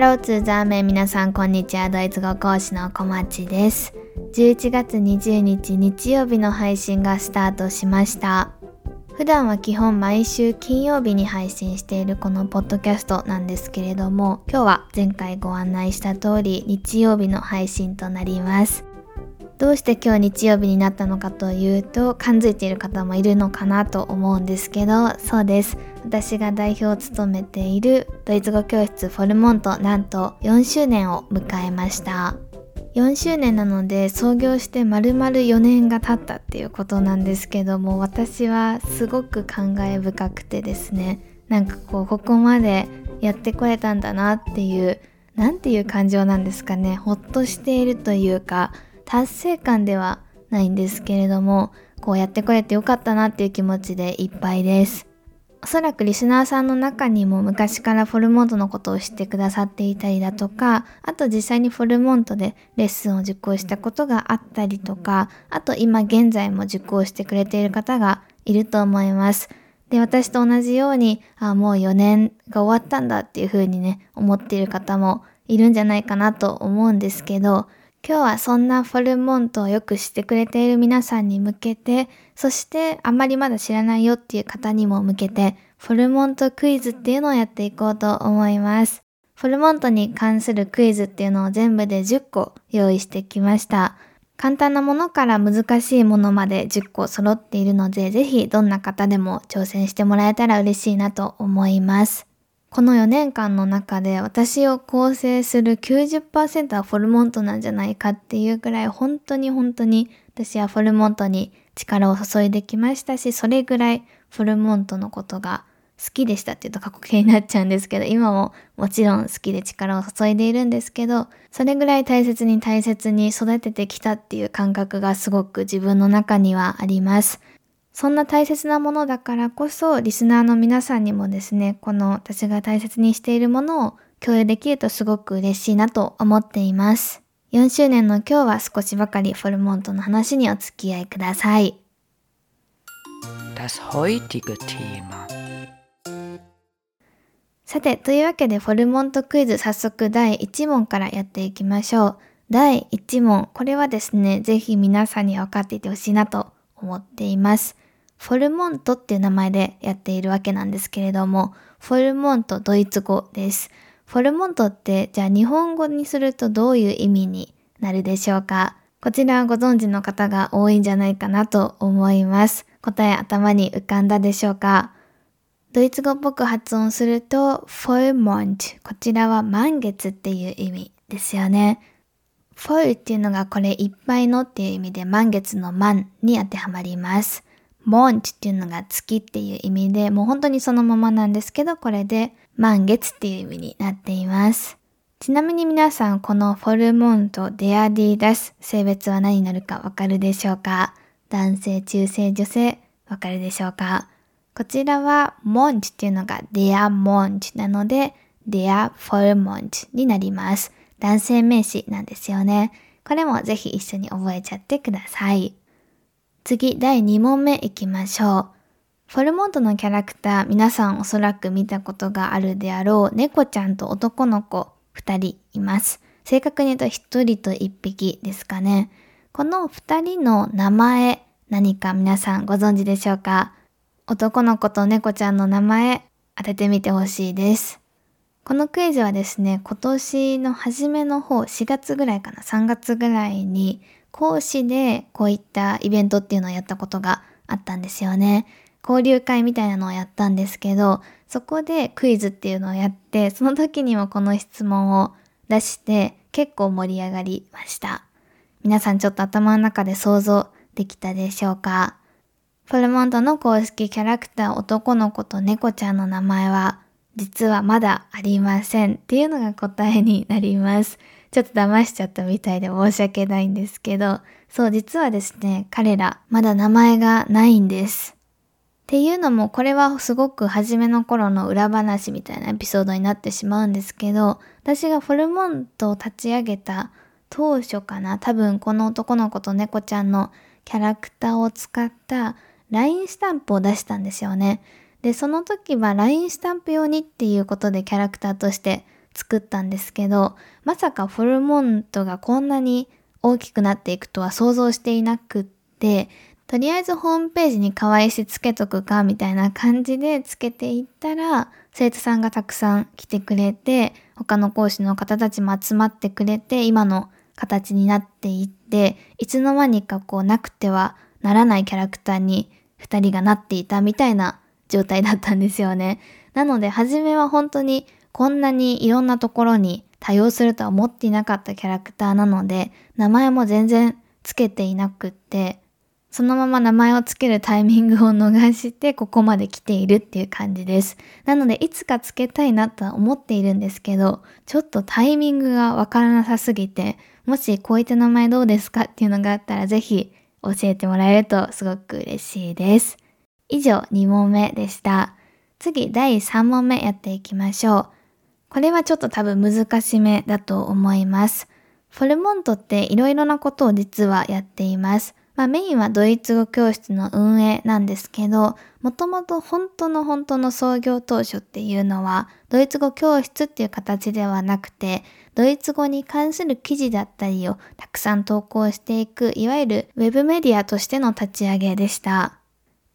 ローツーザーメン皆さんこんにちは。ドイツ語講師の小町です。11月20日日曜日の配信がスタートしました。普段は基本毎週金曜日に配信しているこのポッドキャストなんですけれども今日は前回ご案内した通り日曜日の配信となります。どうして今日日曜日になったのかというと感づいている方もいるのかなと思うんですけどそうです。私が代表を務めているドイツ語教室フォルモントなんと4周年を迎えました。4周年なので創業して丸々4年が経ったっていうことなんですけども私はすごく感慨深くてですねなんかこうここまでやってこれたんだなっていう何ていう感情なんですかねほっとしているというか達成感ではないんですけれどもこうやってこれてよかったなっていう気持ちでいっぱいですおそらくリスナーさんの中にも昔からフォルモントのことを知ってくださっていたりだとか、あと実際にフォルモントでレッスンを受講したことがあったりとか、あと今現在も受講してくれている方がいると思います。で、私と同じように、あ、もう4年が終わったんだっていう風にね、思っている方もいるんじゃないかなと思うんですけど、今日はそんなフォルモントをよく知ってくれている皆さんに向けて、そしてあんまりまだ知らないよっていう方にも向けて、フォルモントクイズっていうのをやっていこうと思います。フォルモントに関するクイズっていうのを全部で10個用意してきました。簡単なものから難しいものまで10個揃っているので、ぜひどんな方でも挑戦してもらえたら嬉しいなと思います。この4年間の中で私を構成する90%はフォルモントなんじゃないかっていうくらい本当に本当に私はフォルモントに力を注いできましたし、それぐらいフォルモントのことが好きでしたって言うと過去形になっちゃうんですけど、今ももちろん好きで力を注いでいるんですけど、それぐらい大切に大切に育ててきたっていう感覚がすごく自分の中にはあります。そんな大切なものだからこそ、リスナーの皆さんにもですね、この私が大切にしているものを共有できるとすごく嬉しいなと思っています。4周年の今日は少しばかりフォルモントの話にお付き合いください。さて、というわけでフォルモントクイズ早速第1問からやっていきましょう。第1問。これはですね、ぜひ皆さんに分かっていてほしいなと思っています。フォルモントっていう名前でやっているわけなんですけれども、フォルモントドイツ語です。フォルモントってじゃあ日本語にするとどういう意味になるでしょうか？こちらはご存知の方が多いんじゃないかなと思います。答え頭に浮かんだでしょうか？ドイツ語っぽく発音すると、フォルモント。こちらは満月っていう意味ですよね。フォルっていうのがこれいっぱいのっていう意味で満月の満に当てはまります。モンチっていうのが月っていう意味で、もう本当にそのままなんですけど、これで満月っていう意味になっています。ちなみに皆さん、このフォルモンとデアディダス、性別は何になるかわかるでしょうか？男性、中性、女性、わかるでしょうか？こちらはモンチっていうのがデアモンチなので、デアフォルモンチになります。男性名詞なんですよね。これもぜひ一緒に覚えちゃってください。次、第2問目いきましょう。フォルモントのキャラクター、皆さんおそらく見たことがあるであろう猫ちゃんと男の子2人います。正確に言うと1人と1匹ですかね。この2人の名前、何か皆さんご存知でしょうか？男の子と猫ちゃんの名前当ててみてほしいです。このクイズはですね、今年の初めの方、4月ぐらいかな、3月ぐらいに講師でこういったイベントっていうのをやったことがあったんですよね。交流会みたいなのをやったんですけど、そこでクイズっていうのをやって、その時にもこの質問を出して結構盛り上がりました。皆さんちょっと頭の中で想像できたでしょうか？フォルモントの公式キャラクター男の子と猫ちゃんの名前は実はまだありませんっていうのが答えになります。ちょっと騙しちゃったみたいで申し訳ないんですけど、そう実はですね、彼らまだ名前がないんです。っていうのもこれはすごく初めの頃の裏話みたいなエピソードになってしまうんですけど、私がフォルモントを立ち上げた当初かな、多分この男の子と猫ちゃんのキャラクターを使った LINE スタンプを出したんですよね。で、その時は LINE スタンプ用にっていうことでキャラクターとして作ったんですけど、まさかフォルモントがこんなに大きくなっていくとは想像していなくって、とりあえずホームページに可愛いしつけとくかみたいな感じでつけていったら、生徒さんがたくさん来てくれて、他の講師の方たちも集まってくれて、今の形になっていって、いつの間にかこうなくてはならないキャラクターに二人がなっていたみたいな状態だったんですよね。なので、初めは本当にこんなにいろんなところに多用するとは思っていなかったキャラクターなので、名前も全然つけていなくって、そのまま名前をつけるタイミングを逃してここまで来ているっていう感じです。なのでいつかつけたいなとは思っているんですけど、ちょっとタイミングがわからなさすぎて、もしこういった名前どうですかっていうのがあったらぜひ教えてもらえるとすごく嬉しいです。以上2問目でした。次第3問目やっていきましょう。これはちょっと多分難しめだと思います。フォルモントっていろいろなことを実はやっています。まあメインはドイツ語教室の運営なんですけど、もともと本当の本当の創業当初っていうのは、ドイツ語教室っていう形ではなくて、ドイツ語に関する記事だったりをたくさん投稿していく、いわゆるウェブメディアとしての立ち上げでした。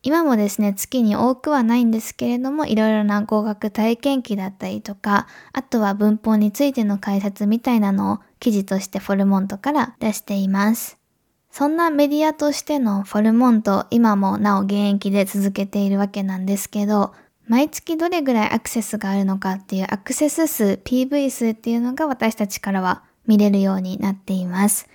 今もですね、月に多くはないんですけれども、いろいろな語学体験記だったりとか、あとは文法についての解説みたいなのを記事としてフォルモントから出しています。そんなメディアとしてのフォルモント、今もなお現役で続けているわけなんですけど、毎月どれぐらいアクセスがあるのかっていうアクセス数、PV 数っていうのが私たちからは見れるようになっています。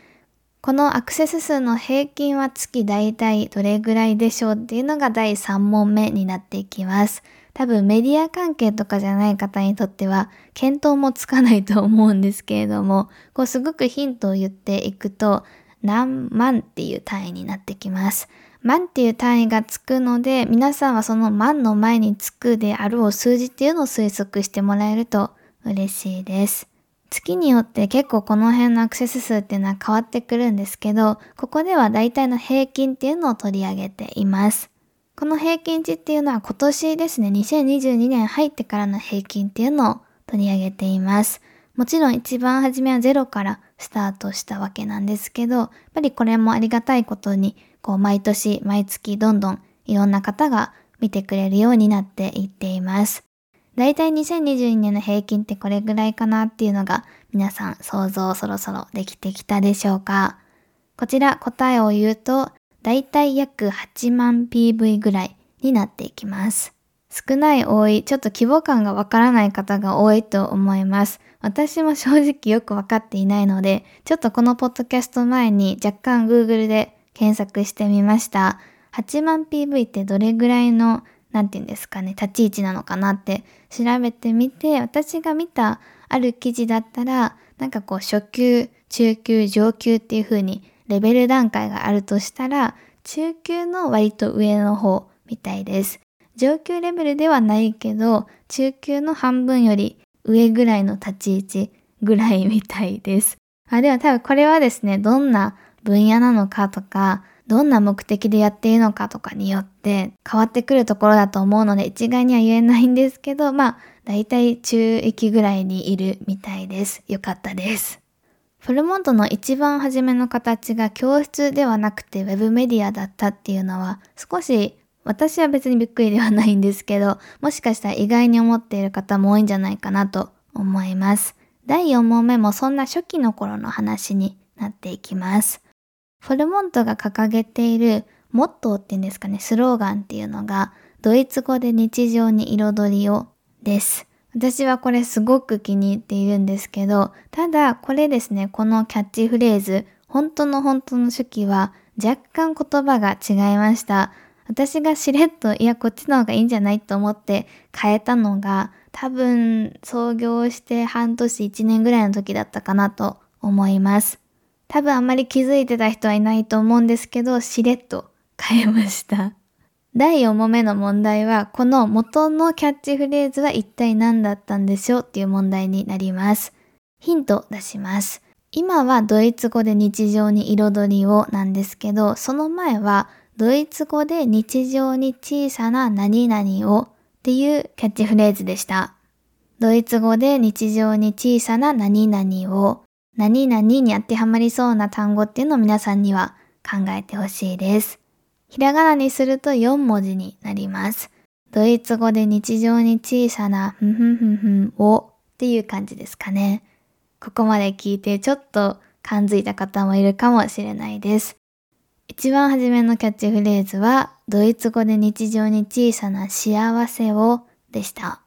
このアクセス数の平均は月大体どれぐらいでしょうっていうのが第3問目になっていきます。多分メディア関係とかじゃない方にとっては見当もつかないと思うんですけれども、こうすごくヒントを言っていくと何万っていう単位になってきます。万っていう単位がつくので、皆さんはその万の前につくであろう数字っていうのを推測してもらえると嬉しいです。月によって結構この辺のアクセス数っていうのは変わってくるんですけど、ここでは大体の平均っていうのを取り上げています。この平均値っていうのは今年ですね、2022年入ってからの平均っていうのを取り上げています。もちろん一番初めはゼロからスタートしたわけなんですけど、やっぱりこれもありがたいことに、こう毎年毎月どんどんいろんな方が見てくれるようになっていっています。だいたい2022年の平均ってこれぐらいかなっていうのが皆さん想像そろそろできてきたでしょうかこちら答えを言うと、だいたい約8万 PV ぐらいになっていきます。少ない多い、ちょっと規模感がわからない方が多いと思います。私も正直よくわかっていないので、ちょっとこのポッドキャスト前に若干 Google で検索してみました。8万 PV ってどれぐらいのなんて言うんですかね、立ち位置なのかなって調べてみて、私が見たある記事だったら、なんかこう初級、中級、上級っていう風にレベル段階があるとしたら、中級の割と上の方みたいです。上級レベルではないけど、中級の半分より上ぐらいの立ち位置ぐらいみたいです。あでも多分これはですね、どんな分野なのかとか、どんな目的でやっているのかとかによって変わってくるところだと思うので一概には言えないんですけど、まあ、だいたい中域ぐらいにいるみたいです。よかったです。フルモントの一番初めの形が教室ではなくてウェブメディアだったっていうのは少し私は別にびっくりではないんですけど、もしかしたら意外に思っている方も多いんじゃないかなと思います。第4問目もそんな初期の頃の話になっていきます。フォルモントが掲げているモットーっていうんですかね、スローガンっていうのが、ドイツ語で日常に彩りをです。私はこれすごく気に入っているんですけど、ただこれですね、このキャッチフレーズ、本当の本当の初期は若干言葉が違いました。私がしれっと、いや、こっちの方がいいんじゃないと思って変えたのが、多分創業して半年1年ぐらいの時だったかなと思います。多分あんまり気づいてた人はいないと思うんですけど、しれっと変えました。第4問目の問題は、この元のキャッチフレーズは一体何だったんでしょうっていう問題になります。ヒント出します。今はドイツ語で日常に彩りをなんですけど、その前はドイツ語で日常に小さな何々をっていうキャッチフレーズでした。ドイツ語で日常に小さな何々を何々に当てはまりそうな単語っていうのを皆さんには考えてほしいです。ひらがなにすると4文字になります。ドイツ語で日常に小さなふんふんふんふんをっていう感じですかね。ここまで聞いてちょっと感づいた方もいるかもしれないです。一番初めのキャッチフレーズは、ドイツ語で日常に小さな幸せをでした。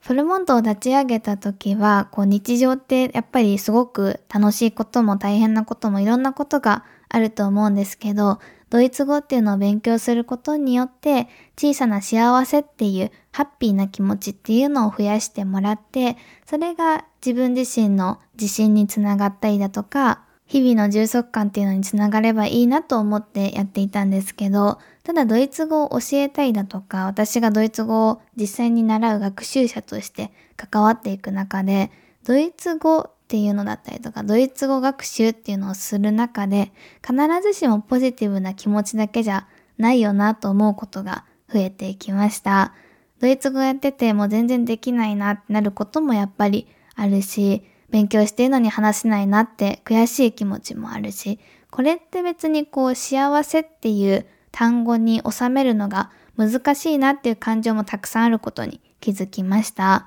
フルモントを立ち上げた時は、こう日常ってやっぱりすごく楽しいことも大変なこともいろんなことがあると思うんですけど、ドイツ語っていうのを勉強することによって小さな幸せっていうハッピーな気持ちっていうのを増やしてもらって、それが自分自身の自信につながったりだとか、日々の充足感っていうのにつながればいいなと思ってやっていたんですけど、ただドイツ語を教えたいだとか、私がドイツ語を実際に習う学習者として関わっていく中で、ドイツ語っていうのだったりとか、ドイツ語学習っていうのをする中で、必ずしもポジティブな気持ちだけじゃないよなと思うことが増えていきました。ドイツ語やってても全然できないなってなることもやっぱりあるし、勉強してるのに話せないなって悔しい気持ちもあるし、これって別にこう幸せっていう単語に収めるのが難しいなっていう感情もたくさんあることに気づきました。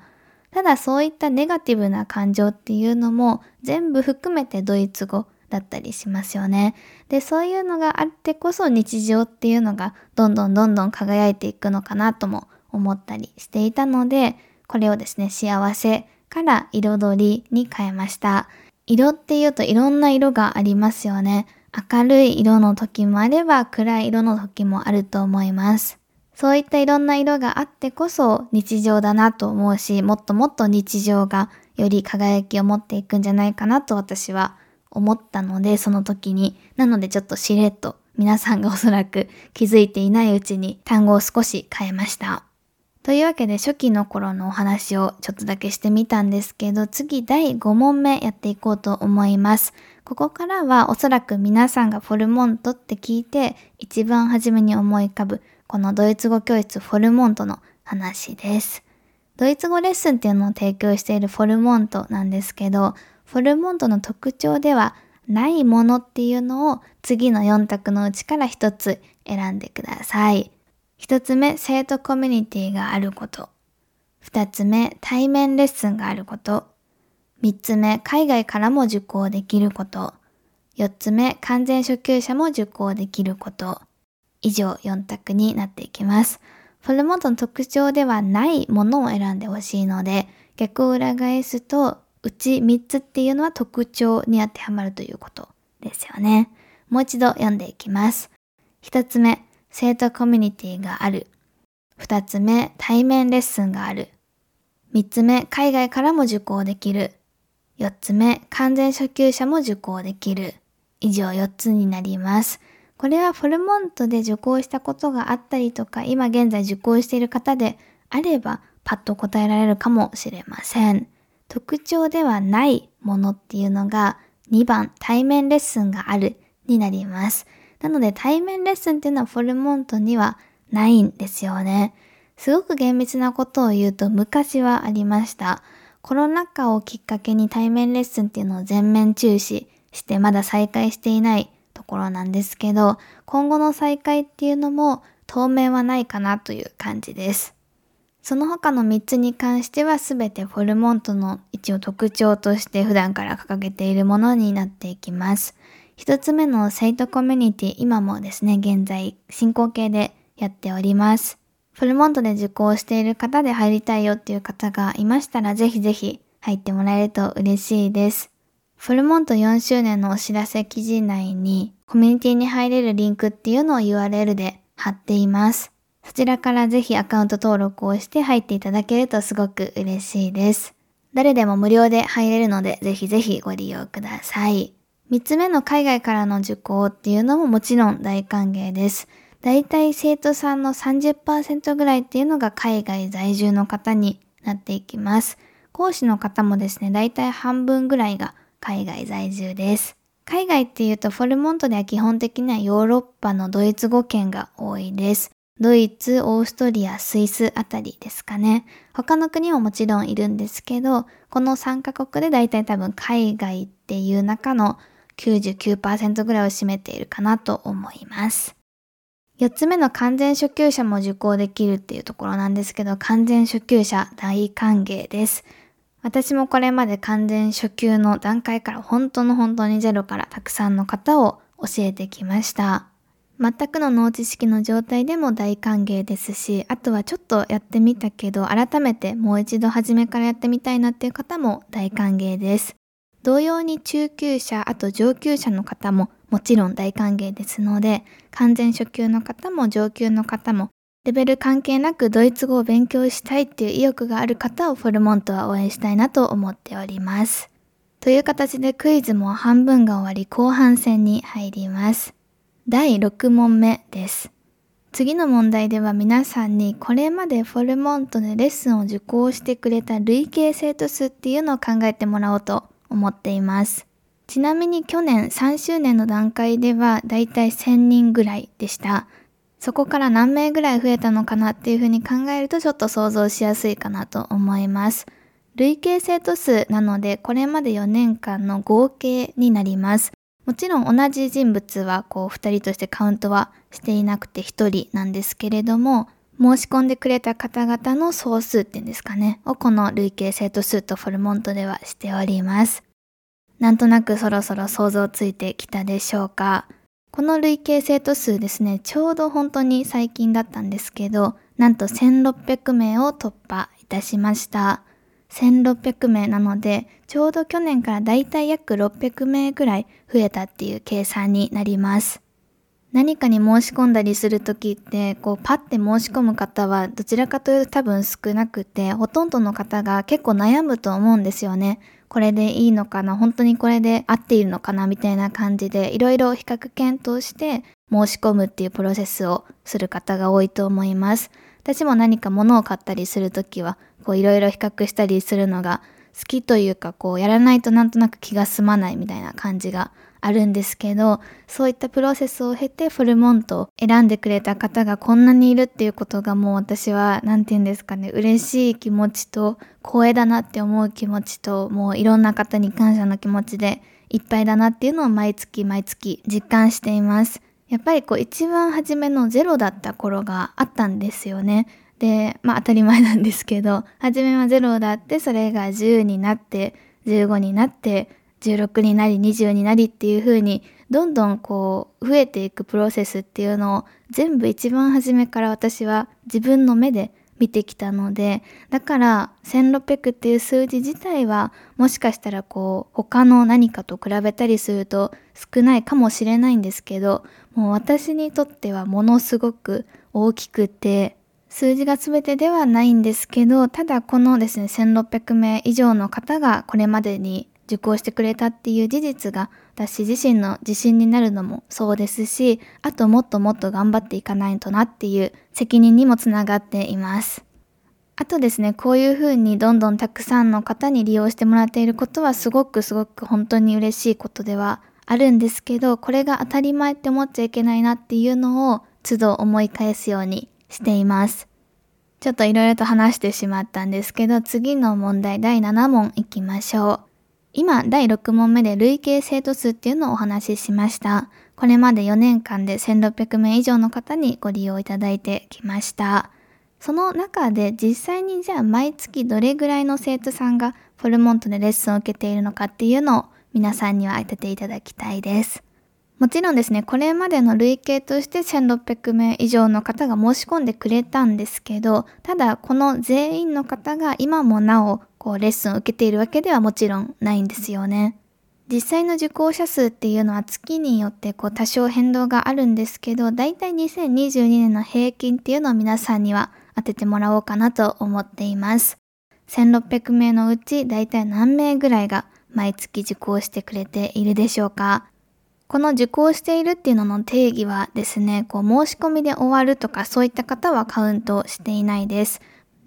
ただそういったネガティブな感情っていうのも全部含めてドイツ語だったりしますよね。で、そういうのがあってこそ日常っていうのがどんどんどんどん輝いていくのかなとも思ったりしていたので、これをですね、幸せから彩りに変えました。色っていうといろんな色がありますよね。明るい色の時もあれば暗い色の時もあると思います。そういったいろんな色があってこそ日常だなと思うし、もっともっと日常がより輝きを持っていくんじゃないかなと私は思ったので、その時に。なのでちょっとしれっと皆さんがおそらく気づいていないうちに単語を少し変えました。というわけで初期の頃のお話をちょっとだけしてみたんですけど、次第5問目やっていこうと思います。ここからはおそらく皆さんがフォルモントって聞いて一番初めに思い浮かぶこのドイツ語教室フォルモントの話です。ドイツ語レッスンっていうのを提供しているフォルモントなんですけど、フォルモントの特徴ではないものっていうのを次の4択のうちから1つ選んでください。一つ目、生徒コミュニティがあること。二つ目、対面レッスンがあること。三つ目、海外からも受講できること。四つ目、完全初級者も受講できること。以上4択になっていきます。フォルモントの特徴ではないものを選んでほしいので、逆を裏返すと、うち3つっていうのは特徴に当てはまるということですよね。もう一度読んでいきます。1つ目、生徒コミュニティがある。二つ目、対面レッスンがある。三つ目、海外からも受講できる。四つ目、完全初級者も受講できる。以上四つになります。これはフォルモントで受講したことがあったりとか、今現在受講している方であれば、パッと答えられるかもしれません。特徴ではないものっていうのが2番対面レッスンがあるになります。なので対面レッスンっていうのはフォルモントにはないんですよね。すごく厳密なことを言うと昔はありました。コロナ禍をきっかけに対面レッスンっていうのを全面中止してまだ再開していないところなんですけど、今後の再開っていうのも当面はないかなという感じです。その他の3つに関しては全てフォルモントの一応特徴として普段から掲げているものになっていきます。一つ目の生徒コミュニティ、今もですね、現在進行形でやっております。フルモントで受講している方で入りたいよっていう方がいましたら、ぜひぜひ入ってもらえると嬉しいです。フルモント4周年のお知らせ記事内に、コミュニティに入れるリンクっていうのを URL で貼っています。そちらからぜひアカウント登録をして入っていただけるとすごく嬉しいです。誰でも無料で入れるので、ぜひぜひご利用ください。三つ目の海外からの受講っていうのももちろん大歓迎です。だいたい生徒さんの30%ぐらいっていうのが海外在住の方になっていきます。講師の方もですね、だいたい半分ぐらいが海外在住です。海外っていうとフォルモントでは基本的にはヨーロッパのドイツ語圏が多いです。ドイツ、オーストリア、スイスあたりですかね。他の国ももちろんいるんですけど、この3カ国でだいたい多分海外っていう中の99%ぐらいを占めているかなと思います。4つ目の完全初級者も受講できるっていうところなんですけど、完全初級者大歓迎です。私もこれまで完全初級の段階から本当の本当にゼロからたくさんの方を教えてきました。全くの脳知識の状態でも大歓迎ですし、あとはちょっとやってみたけど、改めてもう一度初めからやってみたいなっていう方も大歓迎です。同様に中級者、あと上級者の方ももちろん大歓迎ですので、完全初級の方も上級の方も、レベル関係なくドイツ語を勉強したいっていう意欲がある方をフォルモントは応援したいなと思っております。という形でクイズも半分が終わり後半戦に入ります。第6問目です。次の問題では皆さんにこれまでフォルモントでレッスンを受講してくれた累計生徒数っていうのを考えてもらおうと思っています。ちなみに去年3周年の段階ではだいたい1000人ぐらいでした。そこから何名ぐらい増えたのかなっていうふうに考えるとちょっと想像しやすいかなと思います。累計生徒数なのでこれまで4年間の合計になります。もちろん同じ人物はこう2人としてカウントはしていなくて1人なんですけれども申し込んでくれた方々の総数っていうんですかねをこの累計生徒数とフォルモントではしております。なんとなくそろそろ想像ついてきたでしょうか。この累計生徒数ですね、ちょうど本当に最近だったんですけど、なんと1600名を突破いたしました。1600名なので、ちょうど去年からだいたい約600名ぐらい増えたっていう計算になります。何かに申し込んだりするときって、こうパッて申し込む方はどちらかというと多分少なくて、ほとんどの方が結構悩むと思うんですよね。これでいいのかな本当にこれで合っているのかなみたいな感じで、いろいろ比較検討して申し込むっていうプロセスをする方が多いと思います。私も何か物を買ったりするときは、こういろいろ比較したりするのが好きというか、こうやらないとなんとなく気が済まないみたいな感じがあるんですけど、そういったプロセスを経てフルモントを選んでくれた方がこんなにいるっていうことがもう私は、なんて言うんですかね、嬉しい気持ちと、光栄だなって思う気持ちと、もういろんな方に感謝の気持ちでいっぱいだなっていうのを毎月毎月実感しています。やっぱりこう一番初めのゼロだった頃があったんですよね。で、まあ当たり前なんですけど、初めはゼロだって、それが10になって、15になって、16になり20になりっていう風にどんどんこう増えていくプロセスっていうのを全部一番初めから私は自分の目で見てきたのでだから1600っていう数字自体はもしかしたらこう他の何かと比べたりすると少ないかもしれないんですけどもう私にとってはものすごく大きくて数字が全てではないんですけどただこのですね1600名以上の方がこれまでに受講してくれたっていう事実が私自身の自信になるのもそうですし、あともっともっと頑張っていかないとなっていう責任にもつながっています。あとですね、こういうふうにどんどんたくさんの方に利用してもらっていることはすごくすごく本当に嬉しいことではあるんですけど、これが当たり前って思っちゃいけないなっていうのを都度思い返すようにしています。ちょっといろいろと話してしまったんですけど、次の問題第7問いきましょう。今、第6問目で累計生徒数っていうのをお話ししました。これまで4年間で1600名以上の方にご利用いただいてきました。その中で実際にじゃあ毎月どれぐらいの生徒さんがフォルモントでレッスンを受けているのかっていうのを皆さんには当てていただきたいです。もちろんですね、これまでの累計として1600名以上の方が申し込んでくれたんですけど、ただこの全員の方が今もなおこうレッスンを受けているわけではもちろんないんですよね。実際の受講者数っていうのは月によってこう多少変動があるんですけど、だいたい2022年の平均っていうのを皆さんには当ててもらおうかなと思っています。1600名のうちだいたい何名ぐらいが毎月受講してくれているでしょうかこの受講しているっていうのの定義はですね、こう申し込みで終わるとかそういった方はカウントしていないです。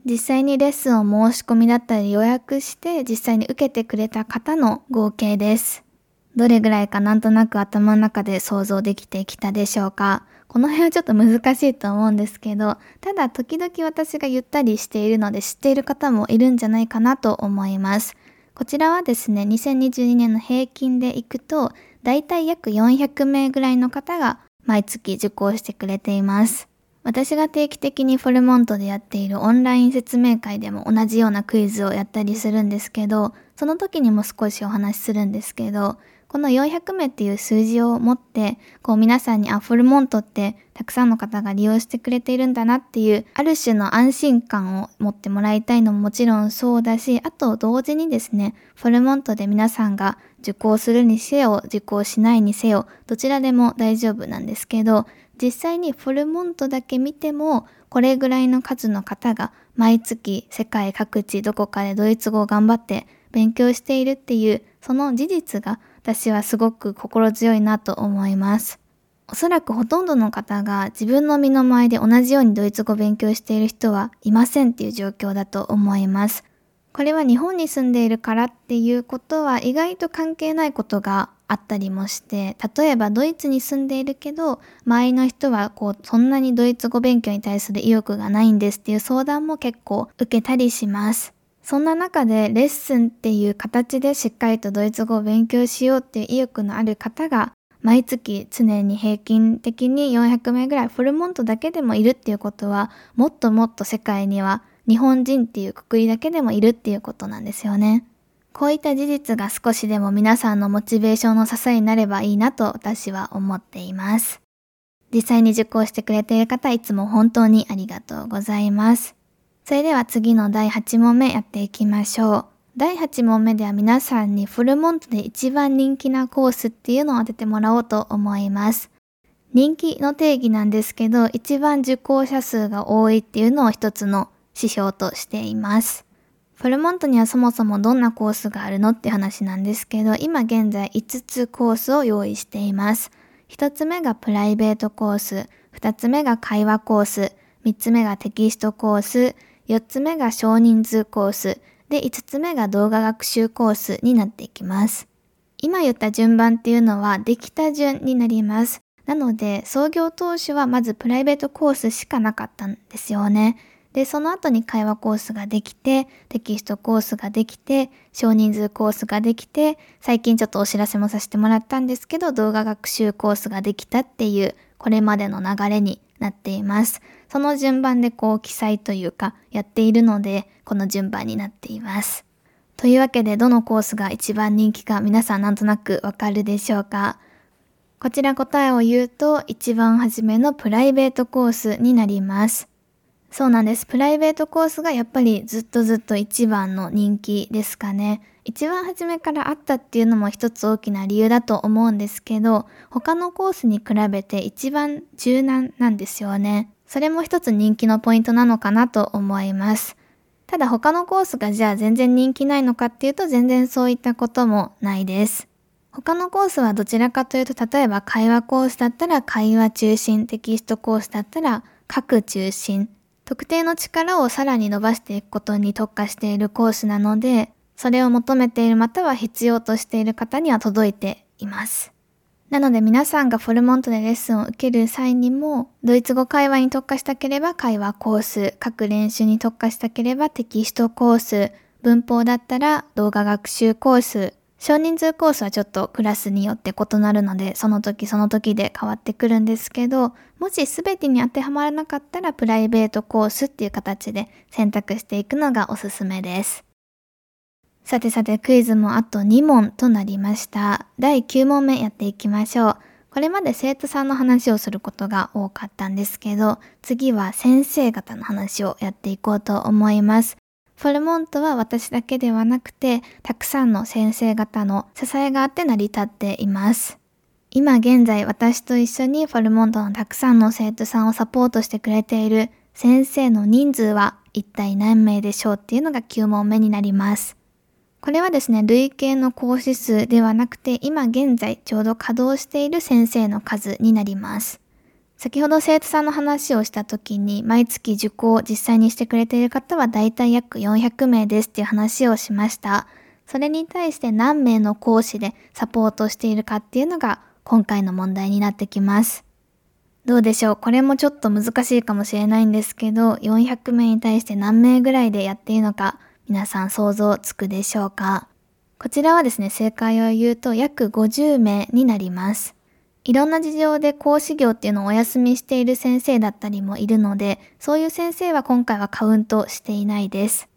実際にレッスンを申し込みだったり予約して実際に受けてくれた方の合計です。どれぐらいかなんとなく頭の中で想像できてきたでしょうかこの辺はちょっと難しいと思うんですけど、ただ時々私が言ったりしているので知っている方もいるんじゃないかなと思います。こちらはですね、2022年の平均でいくと、だいたい約400名ぐらいの方が毎月受講してくれています。私が定期的にフォルモントでやっているオンライン説明会でも同じようなクイズをやったりするんですけど、その時にも少しお話しするんですけど、この400名っていう数字を持って、こう皆さんにアフォルモントってたくさんの方が利用してくれているんだなっていう、ある種の安心感を持ってもらいたいのももちろんそうだし、あと同時にですね、フォルモントで皆さんが受講するにせよ、受講しないにせよ、どちらでも大丈夫なんですけど、実際にフォルモントだけ見ても、これぐらいの数の方が毎月世界各地どこかでドイツ語を頑張って勉強しているっていう、その事実が私はすごく心強いなと思います。おそらくほとんどの方が自分の身の前で同じようにドイツ語を勉強している人はいませんっていう状況だと思います。これは日本に住んでいるからっていうことは意外と関係ないことがあったりもして、例えばドイツに住んでいるけど、周りの人はこう、そんなにドイツ語勉強に対する意欲がないんですっていう相談も結構受けたりします。そんな中でレッスンっていう形でしっかりとドイツ語を勉強しようっていう意欲のある方が毎月常に平均的に400名ぐらいフルモントだけでもいるっていうことはもっともっと世界には日本人っていうくくりだけでもいるっていうことなんですよね。こういった事実が少しでも皆さんのモチベーションの支えになればいいなと私は思っています。実際に受講してくれている方いつも本当にありがとうございます。それでは次の第8問目やっていきましょう。第8問目では皆さんにフルモントで一番人気なコースっていうのを当ててもらおうと思います。人気の定義なんですけど、一番受講者数が多いっていうのを一つの指標としています。フルモントにはそもそもどんなコースがあるのって話なんですけど、今現在5つコースを用意しています。1つ目がプライベートコース、2つ目が会話コース、3つ目がテキストコース、4つ目が少人数コース、で、5つ目が動画学習コースになっていきます。今言った順番っていうのはできた順になります。なので、創業当初はまずプライベートコースしかなかったんですよね。で、その後に会話コースができて、テキストコースができて、少人数コースができて、最近ちょっとお知らせもさせてもらったんですけど、動画学習コースができたっていう、これまでの流れになっています。その順番でこう記載というかやっているので、この順番になっています。というわけでどのコースが一番人気か皆さんなんとなくわかるでしょうか？こちら答えを言うと一番初めのプライベートコースになります。そうなんです。プライベートコースがやっぱりずっとずっと一番の人気ですかね。一番初めからあったっていうのも一つ大きな理由だと思うんですけど、他のコースに比べて一番柔軟なんですよね。それも一つ人気のポイントなのかなと思います。ただ他のコースがじゃあ全然人気ないのかっていうと全然そういったこともないです。他のコースはどちらかというと例えば会話コースだったら会話中心、テキストコースだったら書く中心、特定の力をさらに伸ばしていくことに特化しているコースなので、それを求めているまたは必要としている方には届いています。なので皆さんがフォルモントでレッスンを受ける際にも、ドイツ語会話に特化したければ会話コース、書く練習に特化したければテキストコース、文法だったら動画学習コース、少人数コースはちょっとクラスによって異なるので、その時その時で変わってくるんですけど、もし全てに当てはまらなかったらプライベートコースっていう形で選択していくのがおすすめです。さてさてクイズもあと2問となりました。第9問目やっていきましょう。これまで生徒さんの話をすることが多かったんですけど、次は先生方の話をやっていこうと思います。フォルモントは私だけではなくて、たくさんの先生方の支えがあって成り立っています。今現在私と一緒にフォルモントのたくさんの生徒さんをサポートしてくれている先生の人数は一体何名でしょうっていうのが9問目になります。これはですね、累計の講師数ではなくて、今現在ちょうど稼働している先生の数になります。先ほど生徒さんの話をした時に、毎月受講を実際にしてくれている方はだいたい約400名ですっていう話をしました。それに対して何名の講師でサポートしているかっていうのが今回の問題になってきます。どうでしょう？これもちょっと難しいかもしれないんですけど、400名に対して何名ぐらいでやっているのか、皆さん想像つくでしょうか？こちらはですね、正解を言うと約50名になります。いろんな事情で講師業っていうのをお休みしている先生だったりもいるので、そういう先生は今回はカウントしていないです。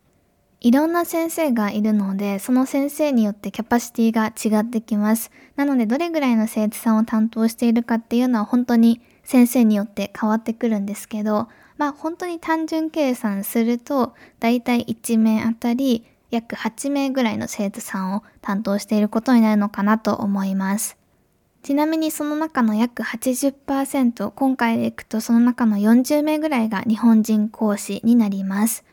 いろんな先生がいるので、その先生によってキャパシティが違ってきます。なので、どれぐらいの生徒さんを担当しているかっていうのは本当に先生によって変わってくるんですけど、まあ本当に単純計算すると、だいたい1名あたり約8名ぐらいの生徒さんを担当していることになるのかなと思います。ちなみにその中の約80%、今回でいくとその中の40名ぐらいが日本人講師になります。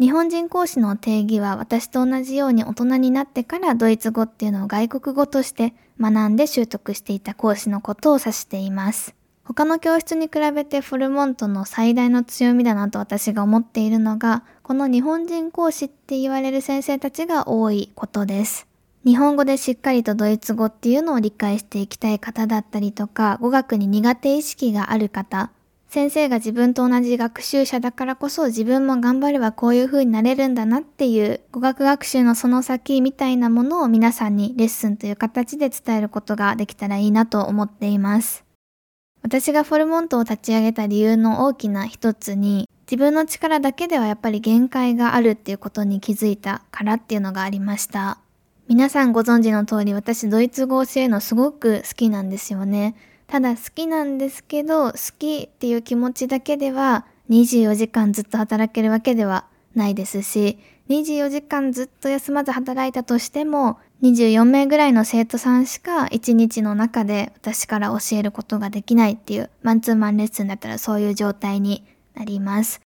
日本人講師の定義は私と同じように大人になってからドイツ語っていうのを外国語として学んで習得していた講師のことを指しています。他の教室に比べてフォルモントの最大の強みだなと私が思っているのが、この日本人講師って言われる先生たちが多いことです。日本語でしっかりとドイツ語っていうのを理解していきたい方だったりとか、語学に苦手意識がある方、先生が自分と同じ学習者だからこそ自分も頑張ればこういう風になれるんだなっていう語学学習のその先みたいなものを皆さんにレッスンという形で伝えることができたらいいなと思っています。私がフォルモントを立ち上げた理由の大きな一つに、自分の力だけではやっぱり限界があるっていうことに気づいたからっていうのがありました。皆さんご存知の通り私ドイツ語を教えるのすごく好きなんですよね。ただ好きなんですけど、好きっていう気持ちだけでは24時間ずっと働けるわけではないですし、24時間ずっと休まず働いたとしても、24名ぐらいの生徒さんしか1日の中で私から教えることができないっていうマンツーマンレッスンだったらそういう状態になります。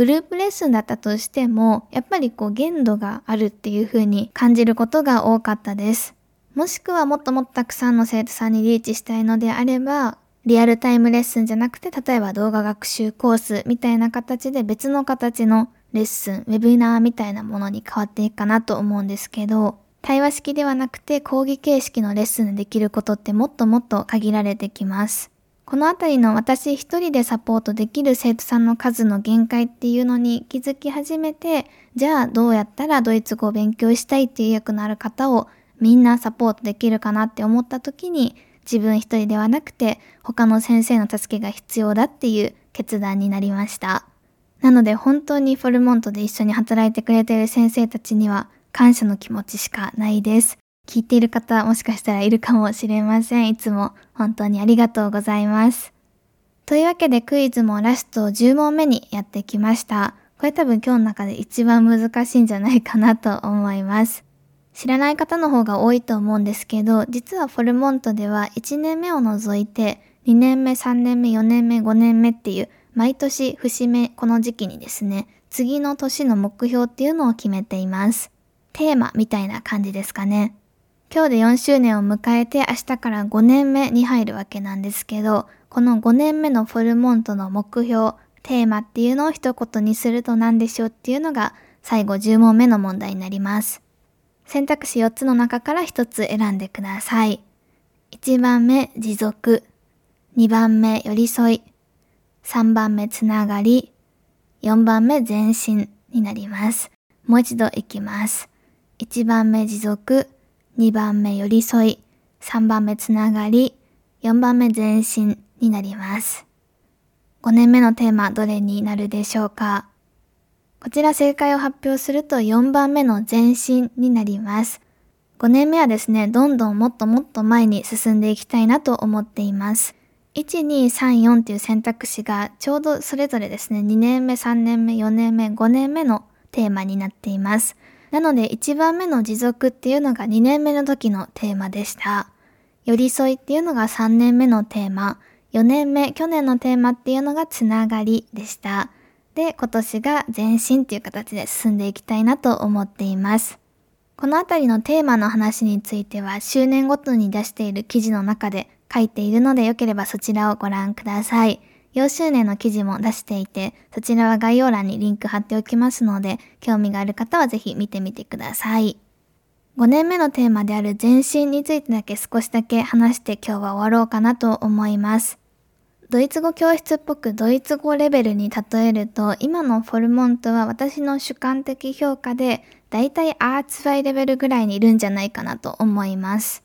グループレッスンだったとしても、やっぱりこう限度があるっていう風に感じることが多かったです。もしくはもっともっとたくさんの生徒さんにリーチしたいのであれば、リアルタイムレッスンじゃなくて、例えば動画学習コースみたいな形で別の形のレッスン、ウェブナーみたいなものに変わっていくかなと思うんですけど、対話式ではなくて講義形式のレッスンでできることってもっともっと限られてきます。このあたりの私一人でサポートできる生徒さんの数の限界っていうのに気づき始めて、じゃあどうやったらドイツ語を勉強したいっていう役のある方をみんなサポートできるかなって思った時に、自分一人ではなくて他の先生の助けが必要だっていう決断になりました。なので本当にフォルモントで一緒に働いてくれている先生たちには感謝の気持ちしかないです。聞いている方もしかしたらいるかもしれません。いつも本当にありがとうございます。というわけでクイズもラスト10問目にやってきました。これ多分今日の中で一番難しいんじゃないかなと思います。知らない方の方が多いと思うんですけど、実はフォルモントでは1年目を除いて2年目、3年目、4年目、5年目っていう毎年節目この時期にですね、次の年の目標っていうのを決めています。テーマみたいな感じですかね。今日で4周年を迎えて明日から5年目に入るわけなんですけど、この5年目のフォルモントの目標、テーマっていうのを一言にすると何でしょうっていうのが最後10問目の問題になります。選択肢4つの中から1つ選んでください。1番目、持続。2番目、寄り添い。3番目、つながり。4番目、前進になります。もう一度いきます。1番目持続、2番目寄り添い、3番目つながり、4番目前進になります。5年目のテーマどれになるでしょうか？こちら正解を発表すると4番目の前進になります。5年目はですね、どんどんもっともっと前に進んでいきたいなと思っています。1、2、3、4っていう選択肢がちょうどそれぞれですね、2年目、3年目、4年目、5年目のテーマになっています。なので1番目の持続っていうのが2年目の時のテーマでした。寄り添いっていうのが3年目のテーマ。4年目、去年のテーマっていうのがつながりでした。で、今年が前進っていう形で進んでいきたいなと思っています。このあたりのテーマの話については、周年ごとに出している記事の中で書いているので、よければそちらをご覧ください。4周年の記事も出していて、そちらは概要欄にリンク貼っておきますので、興味がある方はぜひ見てみてください。5年目のテーマである前進についてだけ少しだけ話して今日は終わろうかなと思います。ドイツ語教室っぽくドイツ語レベルに例えると、今のフォルモントは私の主観的評価で、だいたいアーツバイレベルぐらいにいるんじゃないかなと思います。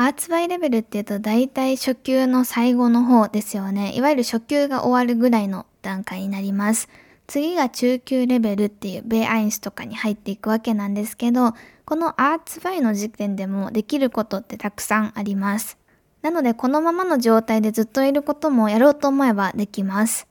アーツバイレベルっていうとだいたい初級の最後の方ですよね。いわゆる初級が終わるぐらいの段階になります。次が中級レベルっていうベイアインスとかに入っていくわけなんですけど、このアーツバイの時点でもできることってたくさんあります。なのでこのままの状態でずっといることもやろうと思えばできます。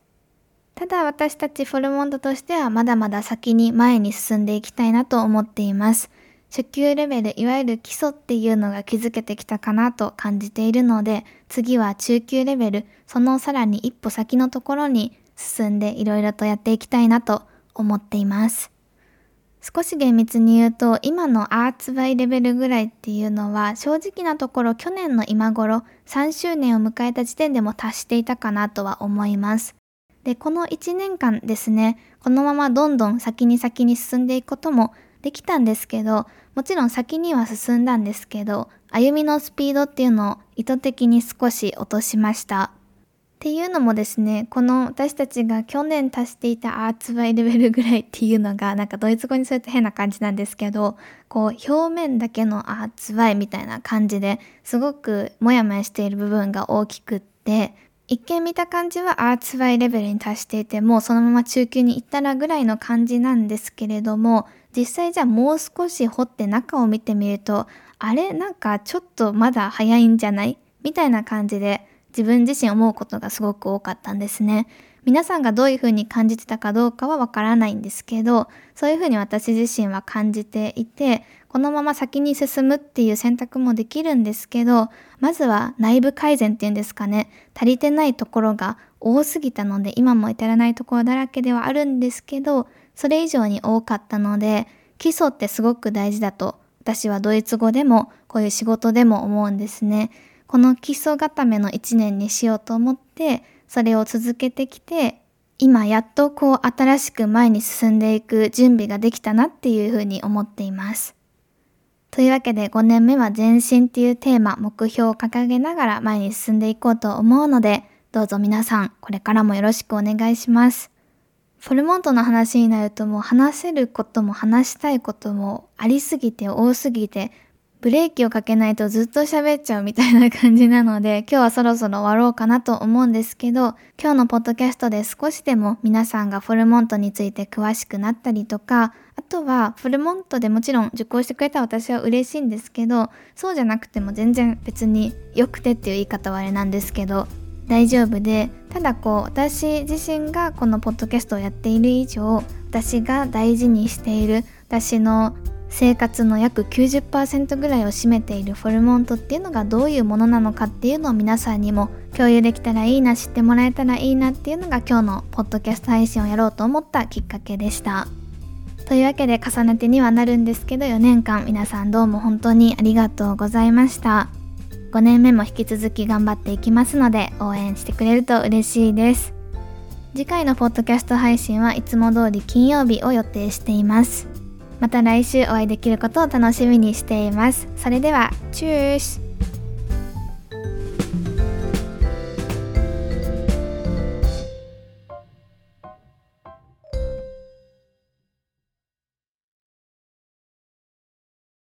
ただ私たちフォルモンドとしてはまだまだ先に前に進んでいきたいなと思っています。初級レベル、いわゆる基礎っていうのが築けてきたかなと感じているので、次は中級レベル、そのさらに一歩先のところに進んでいろいろとやっていきたいなと思っています。少し厳密に言うと、今のアーツバイレベルぐらいっていうのは、正直なところ去年の今頃、3周年を迎えた時点でも達していたかなとは思います。で、この1年間ですね、このままどんどん先に先に進んでいくこともできたんですけど、もちろん先には進んだんですけど、歩みのスピードっていうのを意図的に少し落としました。っていうのもですね、この私たちが去年足していたアーツバイレベルぐらいっていうのが、なんかドイツ語にすると変な感じなんですけど、こう表面だけのアーツバイみたいな感じですごくモヤモヤしている部分が大きくって、一見見た感じはアーツバイレベルに達していてもうそのまま中級に行ったらぐらいの感じなんですけれども、実際じゃあもう少し掘って中を見てみると、あれなんかちょっとまだ早いんじゃない？みたいな感じで自分自身思うことがすごく多かったんですね。皆さんがどういうふうに感じてたかどうかはわからないんですけど、そういうふうに私自身は感じていて、このまま先に進むっていう選択もできるんですけど、まずは内部改善っていうんですかね、足りてないところが多すぎたので、今も至らないところだらけではあるんですけど、それ以上に多かったので、基礎ってすごく大事だと、私はドイツ語でもこういう仕事でも思うんですね。この基礎固めの一年にしようと思って、それを続けてきて、今やっとこう新しく前に進んでいく準備ができたなっていうふうに思っています。というわけで5年目は前進っていうテーマ、目標を掲げながら前に進んでいこうと思うので、どうぞ皆さんこれからもよろしくお願いします。フォルモントの話になるともう話せることも話したいこともありすぎて多すぎてブレーキをかけないとずっと喋っちゃうみたいな感じなので、今日はそろそろ終わろうかなと思うんですけど、今日のポッドキャストで少しでも皆さんがフォルモントについて詳しくなったりとか、あとはフォルモントでもちろん受講してくれた私は嬉しいんですけど、そうじゃなくても全然別に良くてっていう言い方はあれなんですけど、大丈夫で、ただこう私自身がこのポッドキャストをやっている以上、私が大事にしている私の生活の約90%ぐらいを占めているフォルモントっていうのがどういうものなのかっていうのを皆さんにも共有できたらいいな知ってもらえたらいいなっていうのが今日のポッドキャスト配信をやろうと思ったきっかけでした。というわけで重ねてにはなるんですけど4年間皆さんどうも本当にありがとうございました。5年目も引き続き頑張っていきますので応援してくれると嬉しいです。次回のポッドキャスト配信はいつも通り金曜日を予定しています。また来週お会いできることを楽しみにしています。それでは、チュース。